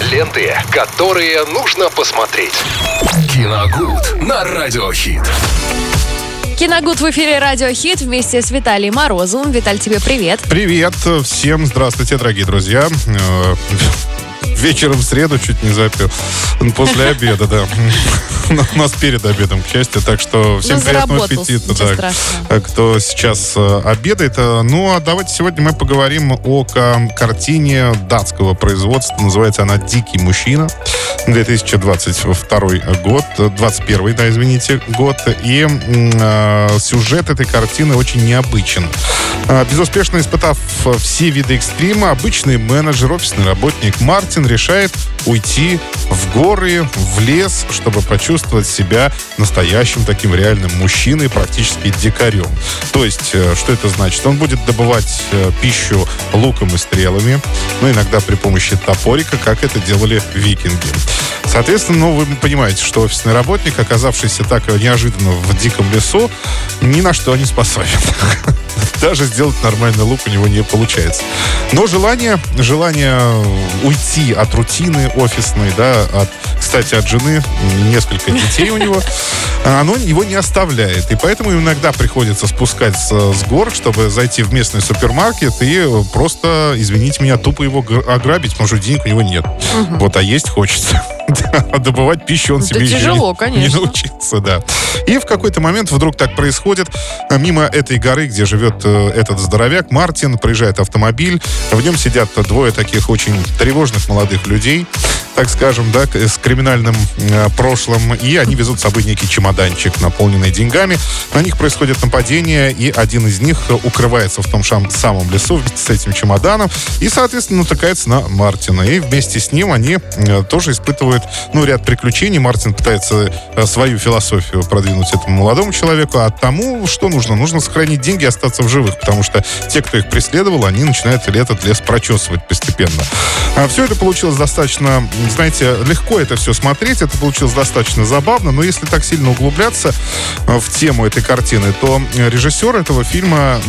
Ленты, которые нужно посмотреть. Киногуд на Радиохит. Киногуд в эфире Радио Хит вместе с Виталием Морозовым. Виталь, тебе привет. Привет всем, здравствуйте, дорогие друзья. Э, вечером в среду чуть не запил. После обеда, да. У нас перед обедом, к счастью. Так что всем Ну, приятного аппетита. да, страшного. Кто сейчас э, обедает. Э, Ну, а давайте сегодня мы поговорим о ка- картине датского производства. Называется она «Дикий мужчина». 2022 год. э, 21 да, извините, год. И э, сюжет этой картины очень необычен. А, Безуспешно испытав э, все виды экстрима, обычный менеджер, офисный работник Мартин решает уйти в горы, в лес, чтобы почувствовать себя настоящим таким реальным мужчиной, практически дикарем. То есть, э, что это значит? Он будет добывать э, пищу луком и стрелами, но иногда при помощи топорика, как это делали викинги. Соответственно, ну, вы понимаете, что офисный работник, оказавшийся так неожиданно в диком лесу, ни на что не способен. Даже сделать нормальный лук у него не получается. Но желание, желание уйти от рутины офисной, да, от, кстати, от жены, несколько детей у него, оно его не оставляет. И поэтому иногда приходится спускать с, гор, чтобы зайти в местный супермаркет и просто, извините меня, тупо его ограбить, потому что денег у него нет. Вот, а есть хочется. А добывать пищу он себе еще тяжело, не, конечно. не научился, да. И в какой-то момент вдруг так происходит. Мимо этой горы, где живет э, этот здоровяк, Мартин, проезжает автомобиль. В нем сидят двое таких очень тревожных молодых людей, так скажем, да, с криминальным э, прошлым. И они везут с собой некий чемоданчик, наполненный деньгами. На них происходит нападение, и один из них укрывается в том шам- самом лесу вместе с этим чемоданом и, соответственно, натыкается на Мартина. И вместе с ним они э, тоже испытывают, ну, ряд приключений. Мартин пытается э, свою философию продвинуть этому молодому человеку, а тому, что нужно? Нужно сохранить деньги и остаться в живых, потому что те, кто их преследовал, они начинают этот лес прочесывать постепенно. все это получилось достаточно, знаете, легко это все смотреть, это получилось достаточно забавно, но если так сильно углубляться э, в тему этой картины, то э, режиссер этого фильма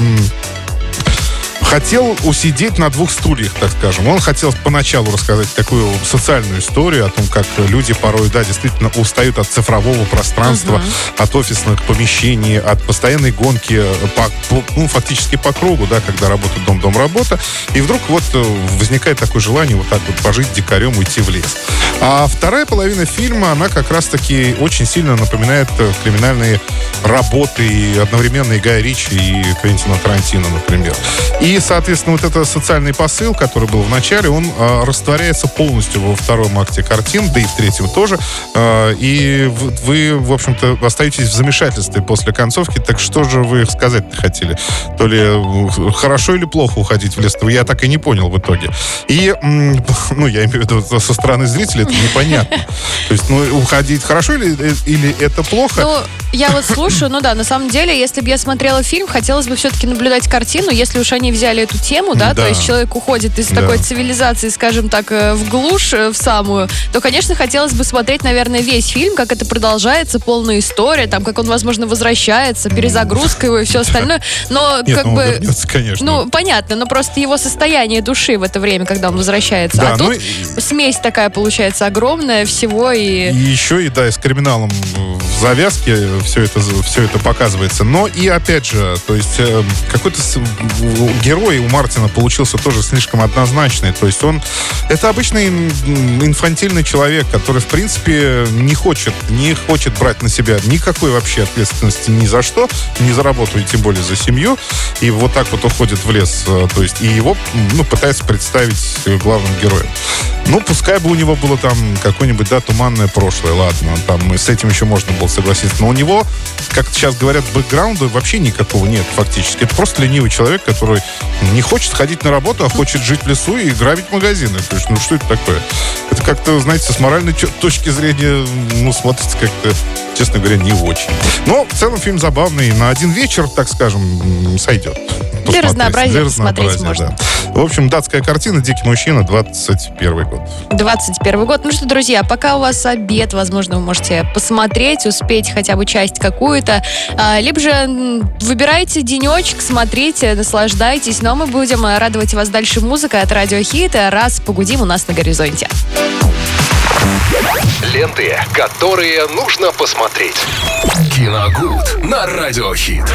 хотел усидеть на двух стульях, так скажем. Он хотел поначалу рассказать такую социальную историю о том, как люди порой, да, действительно устают от цифрового пространства, от офисных помещений, от постоянной гонки по, по- ну, фактически по кругу, да, когда работа, дом, дом, работа. И вдруг вот э, возникает такое желание вот так вот пожить дикарем, уйти в лес. А вторая половина фильма, она как раз-таки очень сильно напоминает э, криминальные работы и одновременно и Гая Ричи, и Квентина Тарантино, например. И, соответственно, вот этот социальный посыл, который был в начале, он э, растворяется полностью во втором акте картин, да и в третьем тоже. Э, и вы, в общем-то, остаетесь в замешательстве после концовки. Так что же вы сказать хотели? То ли хорошо или плохо уходить в лес? Я так и не понял в итоге. И, ну, я имею в виду, со стороны зрителя это непонятно. То есть, ну, уходить хорошо или, или это плохо? Ну, я вот слушаю, ну да, на самом деле, если бы я смотрела фильм, хотелось бы все-таки наблюдать картину, если уж они взяли эту тему, да, Да. то есть человек уходит из Да. такой цивилизации, скажем так, э, в глушь, э, в самую, то, конечно, хотелось бы смотреть, наверное, весь фильм, как это продолжается, полная история, там, как он, возможно, возвращается, перезагрузка его и все остальное, но Нет, как ну, бы... вернется, конечно. Ну, понятно, но просто его состояние души в это время, когда он возвращается. Да, а ну тут смесь такая получается огромная всего и... И еще и, да, и с криминалом в завязке все это, все это показывается. Но и, опять же, то есть э, какой-то у- герой у Мартина получился тоже слишком однозначный. То есть он... Это обычный инфантильный человек, который, в принципе, не хочет, не хочет брать на себя никакой вообще ответственности ни за что, ни за работу, и тем более за семью. И вот так вот уходит в лес. э, То есть и его, ну, пытается представить главным героем. Ну, пускай бы у него было там какое-нибудь, да, туманное прошлое, ладно, там с этим еще можно было согласиться. Но у него, как сейчас говорят, бэкграунда вообще никакого нет фактически. Это просто ленивый человек, который не хочет ходить на работу, а хочет жить в лесу и грабить магазины. То есть, ну что это такое? Это как-то, знаете, с моральной точки зрения, ну, смотрится как-то, честно говоря, не очень. Но в целом фильм забавный. На один вечер, так скажем, сойдет. Посмотреть. разнообразия Для посмотреть разнообразия, можно. В общем, датская картина «Дикий мужчина», 21 год. 21 год. Ну что, друзья, пока у вас обед, возможно, вы можете посмотреть, успеть хотя бы часть какую-то. А, либо же выбирайте денечек, смотрите, наслаждайтесь. Но мы будем радовать вас дальше музыкой от Радио Хит. Раз погудим у нас на горизонте. Ленты, которые нужно посмотреть. Киногуд на Радиохит.